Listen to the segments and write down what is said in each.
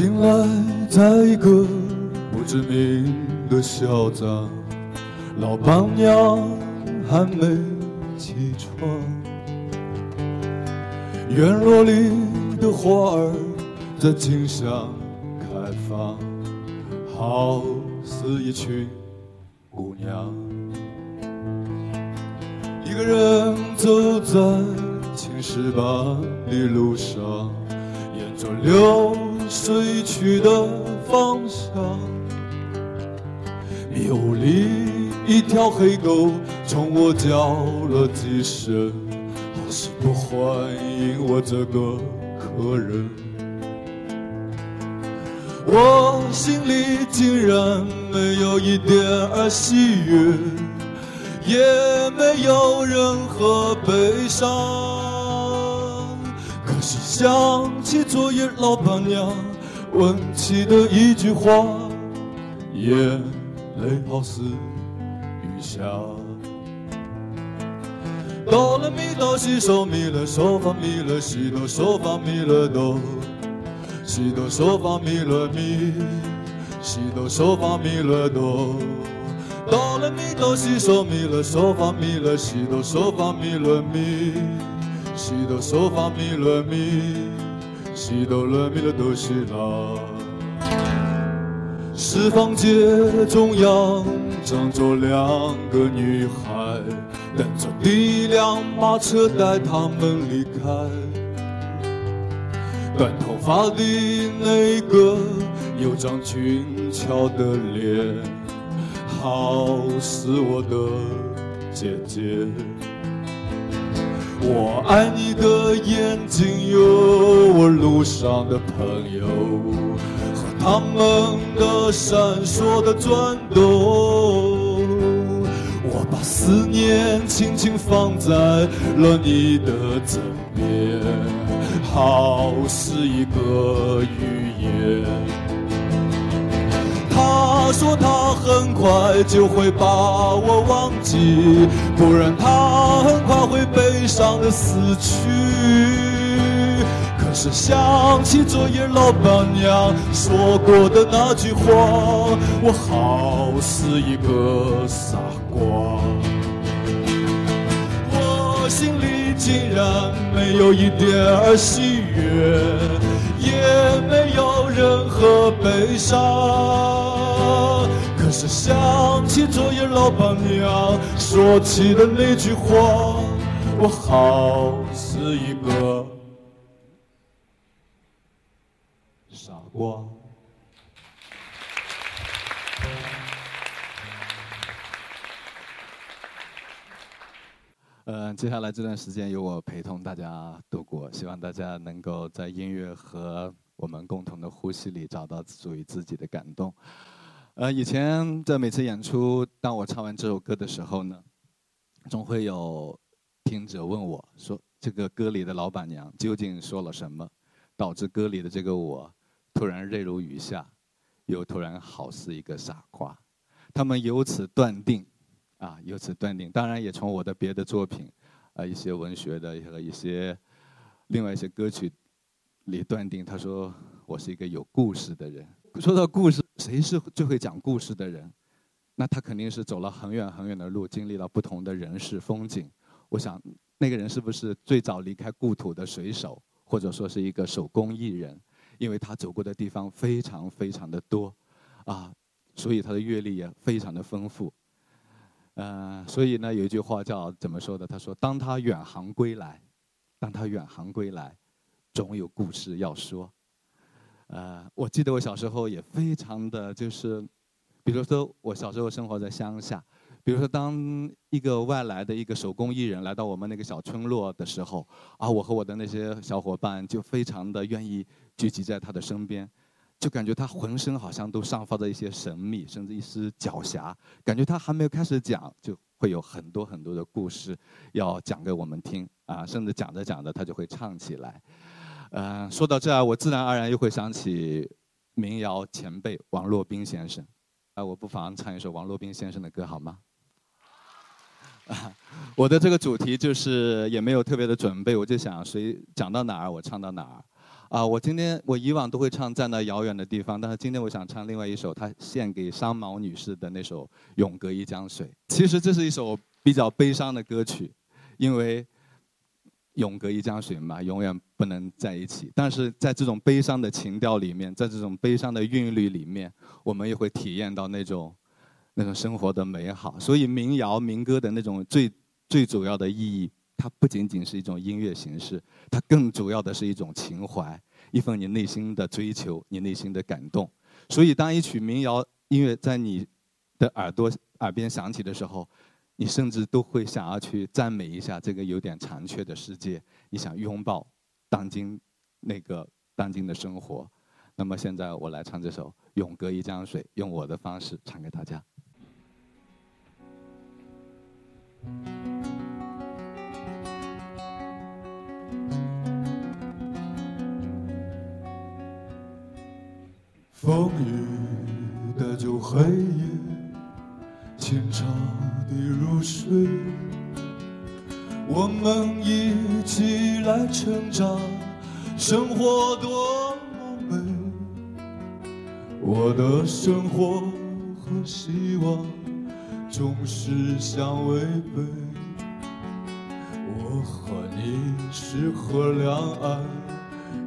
醒来，在一个不知名的小站，老板娘还没起床。院落里的花儿在景象开放，好似一群姑娘。一个人走在青石板的路上，沿着流睡去的方向。迷雾里，一条黑狗冲我叫了几声，好似不欢迎我这个客人。我心里竟然没有一点儿喜悦。也没有任何悲伤，想起昨夜老板娘问起的一句话，眼泪好似雨下。哆来咪哆西嗦咪来嗦发咪来西哆嗦发咪来哆，西哆嗦发咪来咪，西哆嗦发咪来哆。哆来咪哆西嗦咪来嗦发咪来西哆嗦发咪来咪，西哆嗦发咪来咪，西哆来咪来哆西啦。是房街中央站着两个女孩，等着第一辆马车带她们离开。短头发的那个有张俊俏的脸。好似我的姐姐，我爱你的眼睛，有我路上的朋友和他们的闪烁的转动。我把思念轻轻放在了你的枕边，好似一个语言。他说他很快就会把我忘记，不然他很快会悲伤的死去。可是想起昨夜老板娘说过的那句话，我好似一个傻瓜。我心里竟然没有一点儿喜悦，也没有任何悲伤。可是想起昨夜老板娘说起的那句话，我好似一个傻瓜。嗯，接下来这段时间由我陪同大家度过，希望大家能够在音乐和我们共同的呼吸里找到属于自己的感动。呃，以前在每次演出，当我唱完这首歌的时候呢，总会有听者问我说：“这个歌里的老板娘究竟说了什么，导致歌里的这个我突然泪如雨下，又突然好似一个傻瓜？”他们由此断定，啊，由此断定，当然也从我的别的作品，啊，一些文学的和一些另外一些歌曲里断定，他说我是一个有故事的人。说到故事，谁是最会讲故事的人？那他肯定是走了很远很远的路，经历了不同的人事风景。我想，那个人是不是最早离开故土的水手，或者说是一个手工艺人？因为他走过的地方非常非常的多，啊，所以他的阅历也非常的丰富。呃，所以呢，有一句话叫怎么说的？他说：“当他远航归来，当他远航归来，总有故事要说。”呃，我记得我小时候也非常的就是，比如说我小时候生活在乡下，比如说当一个外来的一个手工艺人来到我们那个小村落的时候，啊，我和我的那些小伙伴就非常的愿意聚集在他的身边，就感觉他浑身好像都散发着一些神秘，甚至一丝狡黠，感觉他还没有开始讲，就会有很多很多的故事要讲给我们听，啊，甚至讲着讲着他就会唱起来。呃，说到这儿，我自然而然又会想起民谣前辈王洛宾先生。啊，我不妨唱一首王洛宾先生的歌，好吗？啊，我的这个主题就是也没有特别的准备，我就想谁讲到哪儿我唱到哪儿。啊，我今天我以往都会唱在那遥远的地方，但是今天我想唱另外一首，他献给商毛女士的那首《永隔一江水》。其实这是一首比较悲伤的歌曲，因为永隔一江水嘛，永远不能在一起。但是在这种悲伤的情调里面，在这种悲伤的韵律里面，我们也会体验到那种那种生活的美好。所以民谣民歌的那种最最主要的意义。它不仅仅是一种音乐形式，它更主要的是一种情怀，一份你内心的追求，你内心的感动。所以，当一曲民谣音乐在你的耳朵耳边响起的时候，你甚至都会想要去赞美一下这个有点残缺的世界，你想拥抱当今那个当今的生活。那么，现在我来唱这首《永隔一江水》，用我的方式唱给大家。风雨带走黑夜，清澈的如水。我们一起来成长，生活多么美。我的生活和希望总是相违背。我和你是河两岸，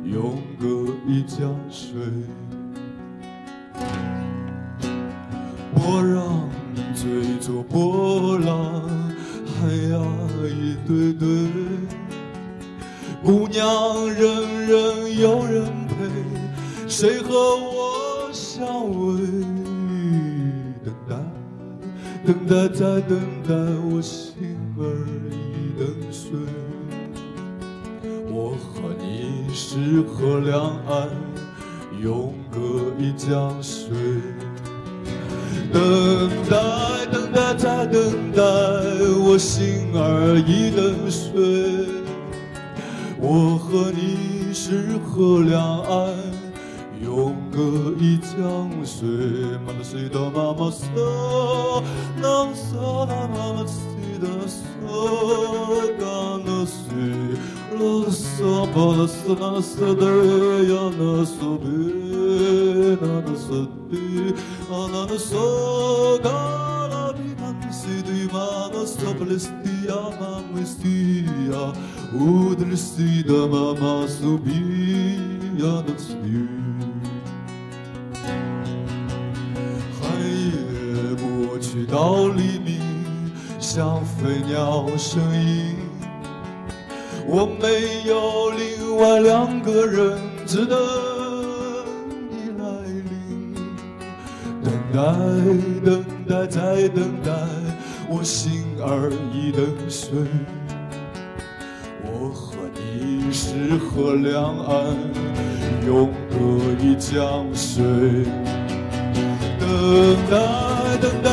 永隔一江水。波浪追逐波等待，等待再等待，我心儿已等碎。我和你是河两岸，永隔一江水。等待，等待，再等待，我心儿已等碎。我和你是河两岸，可以将水妈妈水的妈妈说，能说的妈妈水的说，干的水，啰嗦把那说那说的呀那说的那那说的啊那那说干。Соплестия, мама, сия, Удрестия, мама, субия, над сию. 过去到黎明，像飞鸟声音。我没有另外两个人，只能。等待，等待，再等待，我心儿已等碎。我和你是河两岸，永隔一江水。等待，等待，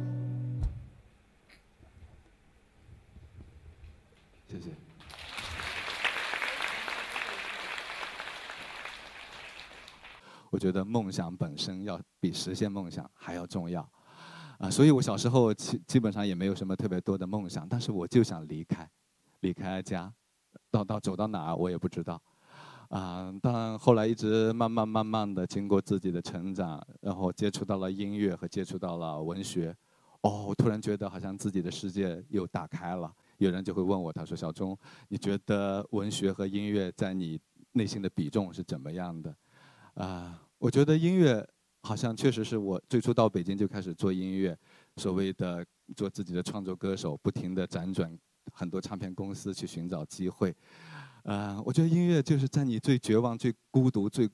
我觉得梦想本身要比实现梦想还要重要，啊，所以我小时候基基本上也没有什么特别多的梦想，但是我就想离开，离开家，到到走到哪儿我也不知道，啊，但后来一直慢慢慢慢的经过自己的成长，然后接触到了音乐和接触到了文学，哦，我突然觉得好像自己的世界又打开了。有人就会问我，他说：“小钟，你觉得文学和音乐在你内心的比重是怎么样的？”啊，我觉得音乐好像确实是我最初到北京就开始做音乐，所谓的做自己的创作歌手，不停地辗转很多唱片公司去寻找机会。呃，我觉得音乐就是在你最绝望、最孤独、最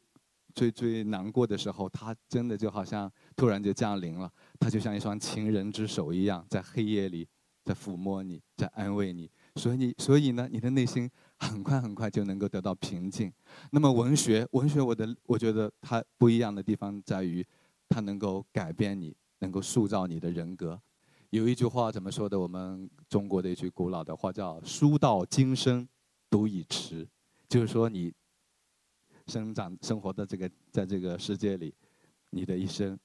最最难过的时候，它真的就好像突然就降临了，它就像一双情人之手一样，在黑夜里在抚摸你，在安慰你。所以，所以呢，你的内心很快很快就能够得到平静。那么文学，文学我的我觉得它不一样的地方在于，它能够改变你，能够塑造你的人格。有一句话怎么说的？我们中国的一句古老的话叫“书到今生读已迟”，就是说你生长生活的这个在这个世界里，你的一生，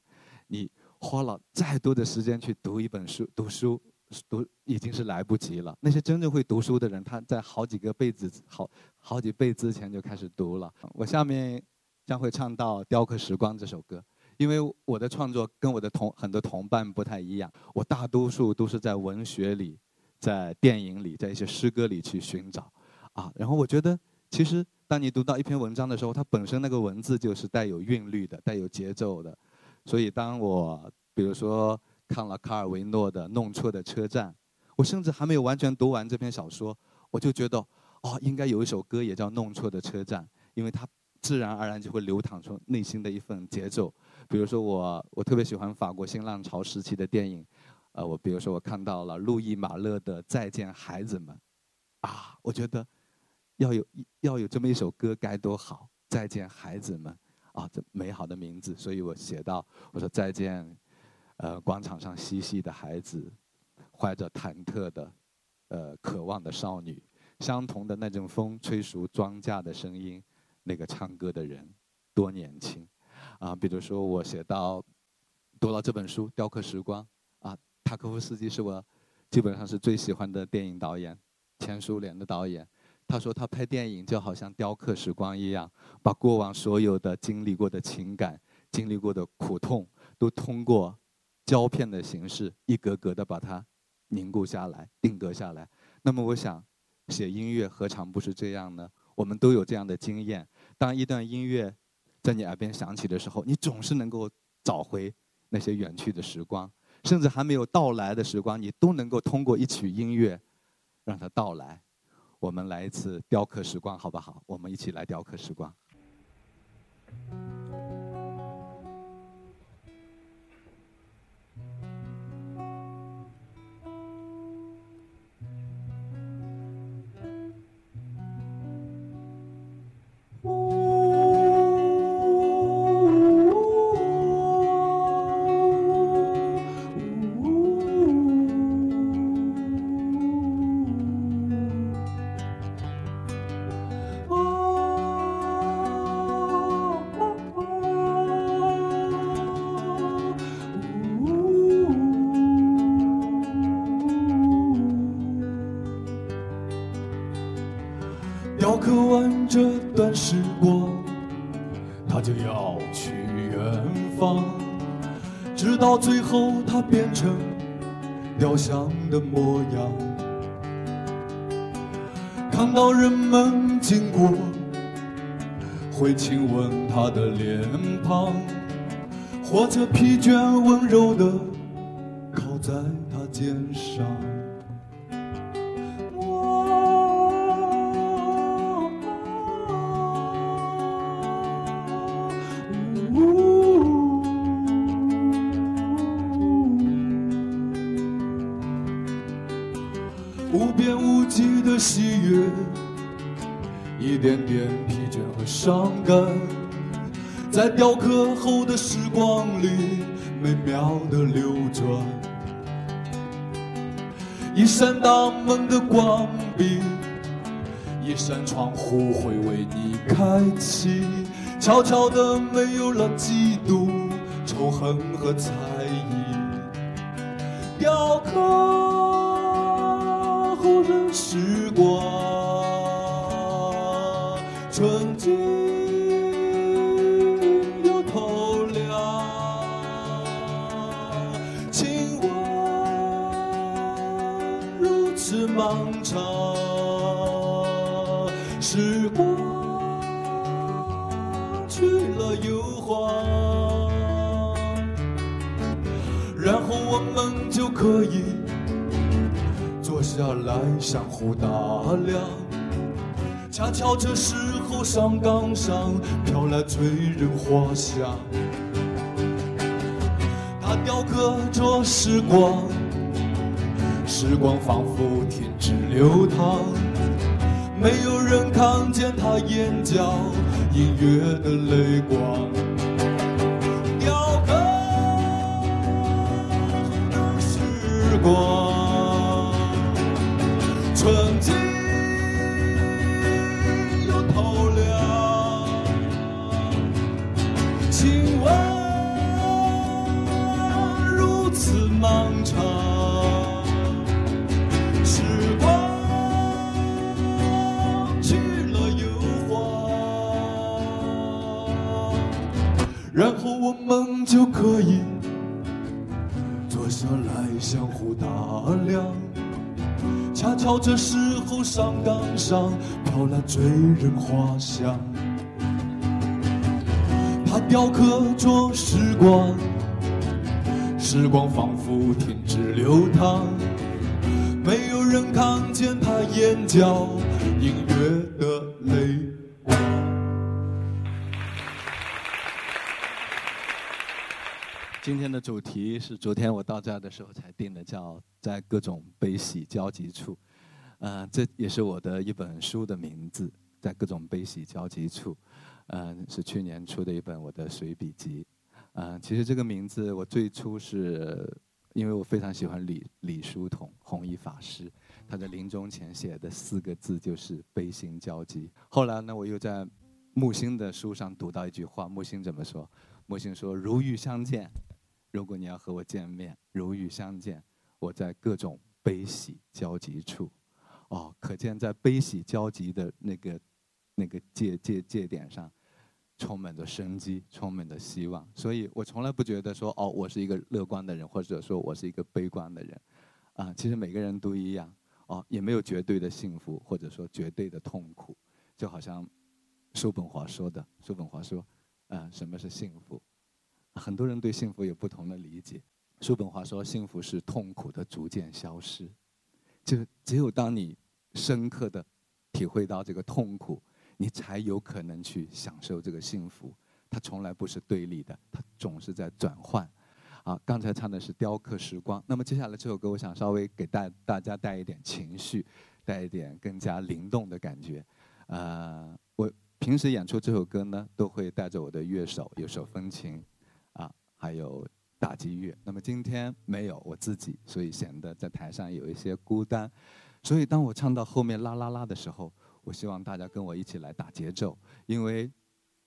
你花了再多的时间去读一本书，读书。读已经是来不及了。那些真正会读书的人，他在好几个辈子、好好几辈之前就开始读了。我下面将会唱到《雕刻时光》这首歌，因为我的创作跟我的同很多同伴不太一样。我大多数都是在文学里、在电影里、在一些诗歌里去寻找啊。然后我觉得，其实当你读到一篇文章的时候，它本身那个文字就是带有韵律的、带有节奏的。所以当我比如说。看了卡尔维诺的《弄错的车站》，我甚至还没有完全读完这篇小说，我就觉得，哦，应该有一首歌也叫《弄错的车站》，因为它自然而然就会流淌出内心的一份节奏。比如说我，我特别喜欢法国新浪潮时期的电影，呃，我比如说我看到了路易马勒的《再见孩子们》，啊，我觉得要有要有这么一首歌该多好，《再见孩子们》啊，这美好的名字，所以我写到，我说再见。呃，广场上嬉戏的孩子，怀着忐忑的、呃渴望的少女，相同的那阵风吹熟庄稼的声音，那个唱歌的人多年轻，啊，比如说我写到读了这本书《雕刻时光》，啊，塔科夫斯基是我基本上是最喜欢的电影导演，前苏联的导演。他说他拍电影就好像雕刻时光一样，把过往所有的经历过的情感、经历过的苦痛，都通过。胶片的形式，一格格的把它凝固下来、定格下来。那么，我想写音乐何尝不是这样呢？我们都有这样的经验：当一段音乐在你耳边响起的时候，你总是能够找回那些远去的时光，甚至还没有到来的时光，你都能够通过一曲音乐让它到来。我们来一次雕刻时光，好不好？我们一起来雕刻时光。的模样，看到人们经过，会亲吻他的脸庞，或者疲倦温柔的靠在他肩上。点点疲倦和伤感，在雕刻后的时光里美妙的流转。一扇大门的关闭，一扇窗户会为你开启。悄悄的，没有了嫉妒、仇恨和猜疑。雕刻后的时光。相互打量。恰巧这时候，上岗上飘来醉人花香。它雕刻着时光，时光仿佛停止流淌。没有人看见他眼角隐约的泪光。到这时候上岗上飘来醉人花香。它雕刻着时光，时光仿佛停止流淌，没有人看见他眼角隐约的泪。今天的主题是昨天我到这儿的时候才定的，叫在各种悲喜交集处。呃，这也是我的一本书的名字，在各种悲喜交集处。嗯、是去年出的一本我的随笔集。嗯、其实这个名字我最初是因为我非常喜欢李李叔同弘一法师，他在临终前写的四个字就是悲心交集。后来呢，我又在木心的书上读到一句话，木心怎么说？木心说：“如遇相见，如果你要和我见面，如遇相见，我在各种悲喜交集处。”哦，可见在悲喜交集的那个那个界界界点上，充满着生机，充满着希望。所以我从来不觉得说哦，我是一个乐观的人，或者说我是一个悲观的人。啊，其实每个人都一样。哦，也没有绝对的幸福，或者说绝对的痛苦。就好像叔本华说的，叔本华说，呃，什么是幸福？很多人对幸福有不同的理解。叔本华说，幸福是痛苦的逐渐消失。就只有当你深刻的体会到这个痛苦，你才有可能去享受这个幸福。它从来不是对立的，它总是在转换。啊，刚才唱的是雕刻时光，那么接下来这首歌，我想稍微给大大家带一点情绪，带一点更加灵动的感觉。呃，我平时演出这首歌呢，都会带着我的乐手，有手风琴，啊，还有打击乐。那么今天没有我自己，所以显得在台上有一些孤单。所以当我唱到后面啦啦啦的时候，我希望大家跟我一起来打节奏，因为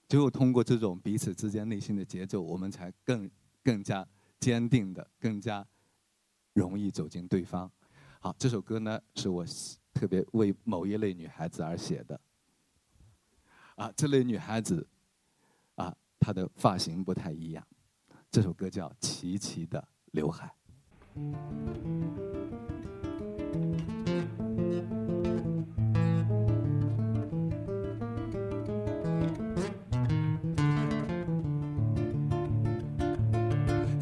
只有通过这种彼此之间内心的节奏，我们才更更加坚定的、更加容易走进对方。好，这首歌呢是我特别为某一类女孩子而写的。啊，这类女孩子，啊，她的发型不太一样。这首歌叫《齐齐的刘海》。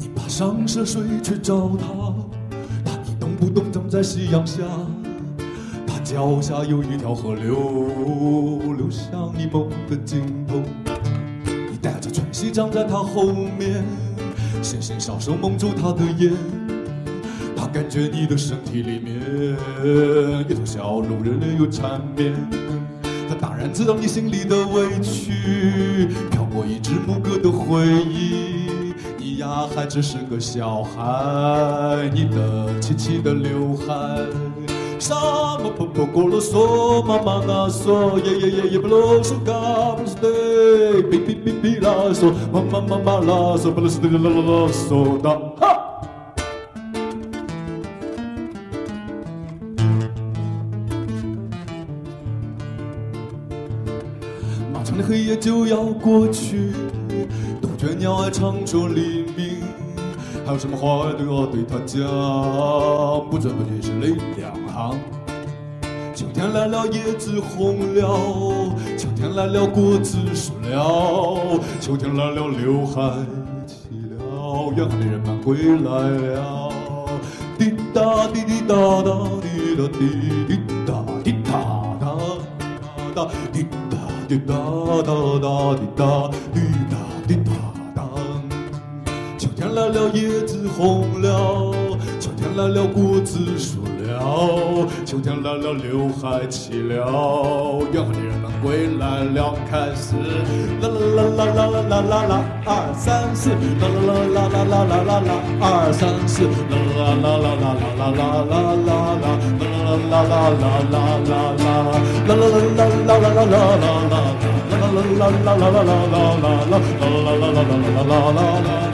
你爬上涉水去找他，他一动不动站在夕阳下。他脚下有一条河流，流向你梦的尽头。你带着喘息站在他后面，纤纤小手蒙住他的眼。他感觉你的身体里面一头小鹿，热烈又缠绵。他当然知道你心里的委屈，飘过一只牧歌的回忆。你呀还只是个小孩，你的齐齐的刘海。什么不不过啰嗦，妈妈那嗦，耶耶耶耶不啰嗦，嘎不啰嗦的，哔哔哔哔啦嗦，妈妈妈妈啦嗦，不啰嗦的啦啦啦嗦的，哈。漫长的黑夜就要过去，杜鹃鸟儿唱着黎明，还有什么话都要对他讲，不知不觉是泪两秋天来了，叶子红了；秋天来了，果子熟了；秋天来了，刘海齐了，远航的人们归来了。滴答滴滴答答，滴答滴滴答滴答答答滴答滴答答答滴答滴答滴答答。秋天来了，叶子红了；来了谷子熟了，秋天来了刘海起了，远方的人们归来了，开始啦啦啦啦啦啦啦啦，二三四，啦啦啦啦啦啦啦啦，二三四，啦啦啦啦啦啦啦啦啦啦，啦啦啦啦啦啦啦啦，啦啦啦啦啦啦啦啦啦，啦啦啦啦啦啦啦啦啦，啦啦啦啦啦啦啦。啦啦啦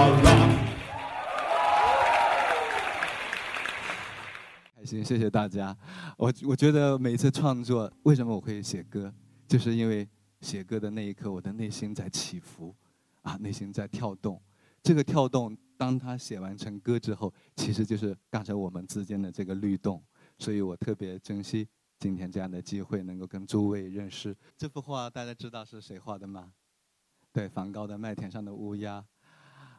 心，谢谢大家。我我觉得每一次创作，为什么我会写歌，就是因为写歌的那一刻，我的内心在起伏，啊，内心在跳动。这个跳动，当他写完成歌之后，其实就是刚才我们之间的这个律动。所以我特别珍惜今天这样的机会，能够跟诸位认识。这幅画大家知道是谁画的吗？对，梵高的《麦田上的乌鸦》。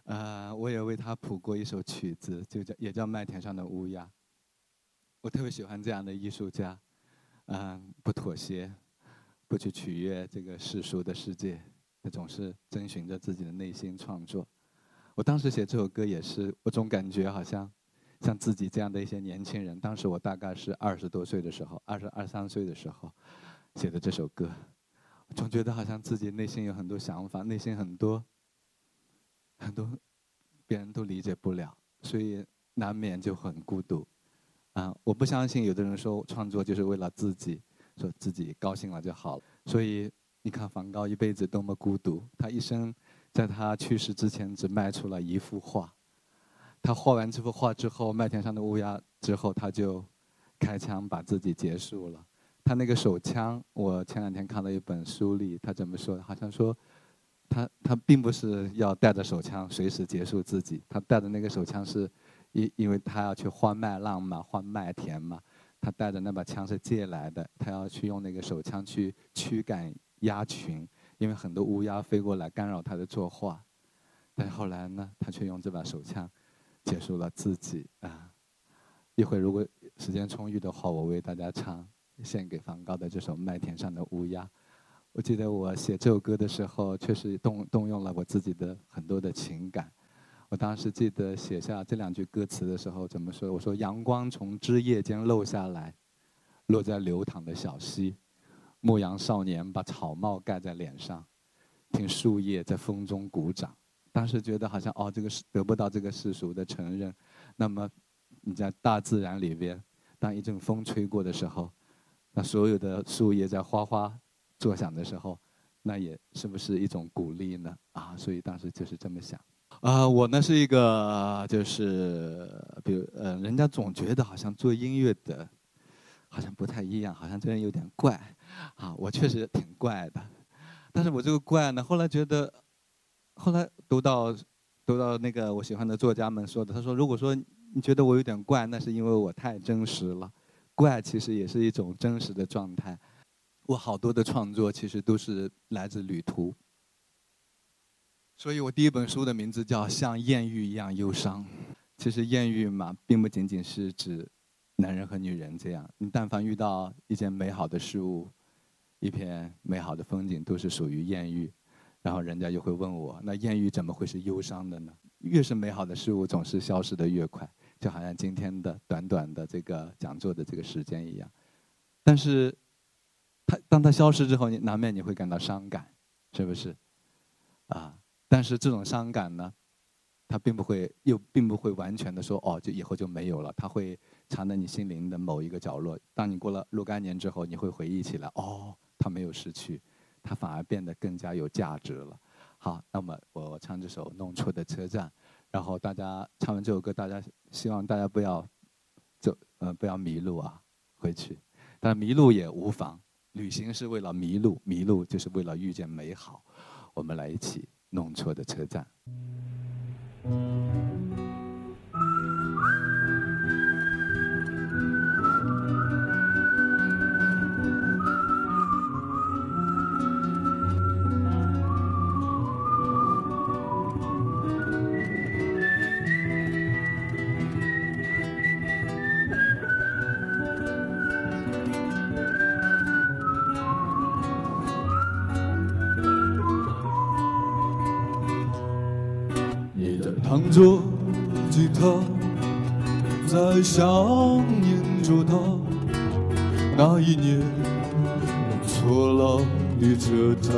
呃，我也为他谱过一首曲子，就叫也叫《麦田上的乌鸦》。我特别喜欢这样的艺术家，嗯，不妥协，不去取悦这个世俗的世界，他总是遵循着自己的内心创作。我当时写这首歌也是，我总感觉好像。像自己这样的一些年轻人，当时我大概是二十多岁的时候，二十二三岁的时候写的这首歌，总觉得好像自己内心有很多想法，内心很多很多别人都理解不了，所以难免就很孤独。啊，我不相信有的人说创作就是为了自己，说自己高兴了就好了。所以你看梵高一辈子多么孤独，他一生在他去世之前只卖出了一幅画。他画完这幅画之后，《麦田上的乌鸦》之后，他就开枪把自己结束了。他那个手枪，我前两天看了一本书里，他怎么说？好像说，他他并不是要带着手枪随时结束自己，他带的那个手枪是，因因为他要去换麦浪嘛，换麦田嘛，他带着那把枪是借来的，他要去用那个手枪去驱赶鸭群，因为很多乌鸦飞过来干扰他的作画。但后来呢，他却用这把手枪。结束了自己啊！一会儿如果时间充裕的话，我为大家唱献给梵高的这首《麦田上的乌鸦》。我记得我写这首歌的时候，确实动动用了我自己的很多的情感。我当时记得写下这两句歌词的时候，怎么说？我说：“阳光从枝叶间漏下来，落在流淌的小溪。牧羊少年把草帽盖在脸上，听树叶在风中鼓掌。”当时觉得好像哦，这个是得不到这个世俗的承认。那么你在大自然里边，当一阵风吹过的时候，那所有的树叶在哗哗作响的时候，那也是不是一种鼓励呢？啊，所以当时就是这么想。啊，我呢是一个就是，比如呃，人家总觉得好像做音乐的，好像不太一样，好像这人有点怪。啊，我确实挺怪的，但是我这个怪呢，后来觉得。后来读到，读到那个我喜欢的作家们说的，他说：“如果说你觉得我有点怪，那是因为我太真实了。怪其实也是一种真实的状态。我好多的创作其实都是来自旅途。所以我第一本书的名字叫《像艳遇一样忧伤》。其实艳遇嘛，并不仅仅是指男人和女人这样。你但凡遇到一件美好的事物，一片美好的风景，都是属于艳遇。”然后人家就会问我：“那艳遇怎么会是忧伤的呢？越是美好的事物，总是消失的越快，就好像今天的短短的这个讲座的这个时间一样。但是，它当它消失之后，你难免你会感到伤感，是不是？啊！但是这种伤感呢，它并不会又并不会完全的说哦，就以后就没有了。它会藏在你心灵的某一个角落。当你过了若干年之后，你会回忆起来，哦，它没有失去。”它反而变得更加有价值了。好，那么我唱这首《弄错的车站》，然后大家唱完这首歌，大家希望大家不要走，呃，不要迷路啊，回去。但迷路也无妨，旅行是为了迷路，迷路就是为了遇见美好。我们来一起弄错的车站。他，在想念着他。那一年，弄错了列车站。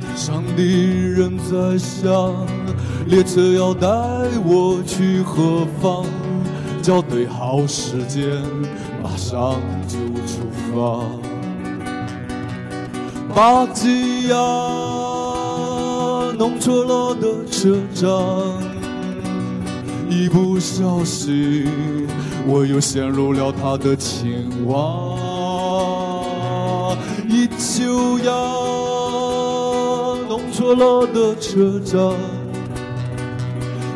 天上的人在想，列车要带我去何方？校对好时间，马上就出发。巴吉亚弄错了的车站，一不小心我又陷入了他的情网。一秋呀弄错了的车站。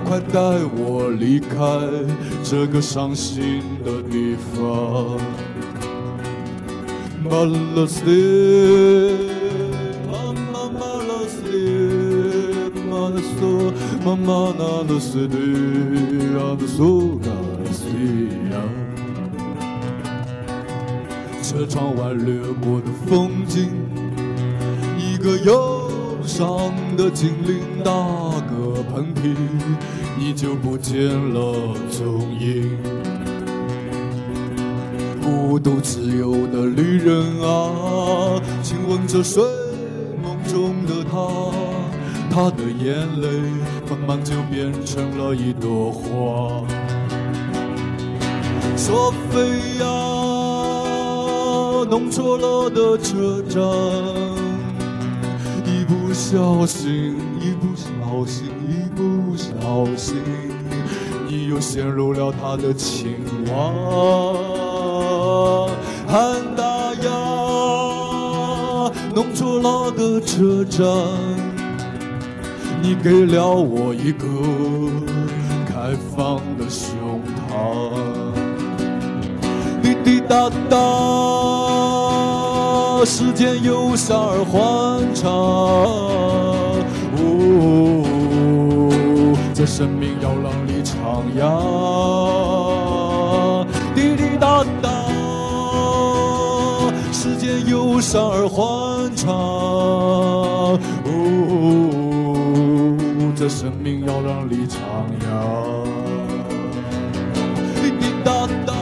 快带我离开这个伤心的地方。索，妈妈那拉斯蒂，阿拉索卡斯蒂亚。车窗外掠过的风景，一个忧伤的精灵打个喷嚏。你就不见了踪影。孤独自由的旅人啊，亲吻着睡梦中的他，他的眼泪慢慢就变成了一朵花。索菲亚，弄错了的车站，一不小心，一不小心。一不小心，你又陷入了他的情网。汉达亚，弄错了的车站，你给了我一个开放的胸膛。滴滴答答，时间悠长而欢畅。哦。这生命要让你徜徉，滴滴答答，时间忧伤而欢畅。这生命要让你徜徉，滴滴答答，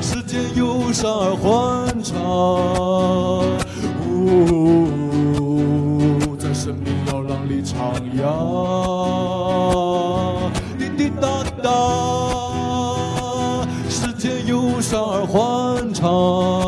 时间忧伤而欢畅。呜哦。徜徉，滴滴答答，时间忧伤而欢畅。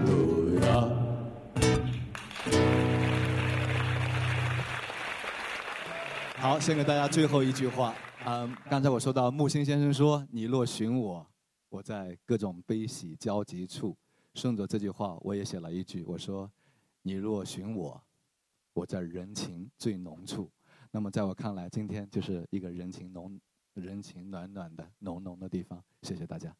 献给大家最后一句话。嗯，刚才我说到木心先生说：“你若寻我，我在各种悲喜交集处。”顺着这句话，我也写了一句，我说：“你若寻我，我在人情最浓处。”那么，在我看来，今天就是一个人情浓、人情暖暖的浓浓的地方。谢谢大家。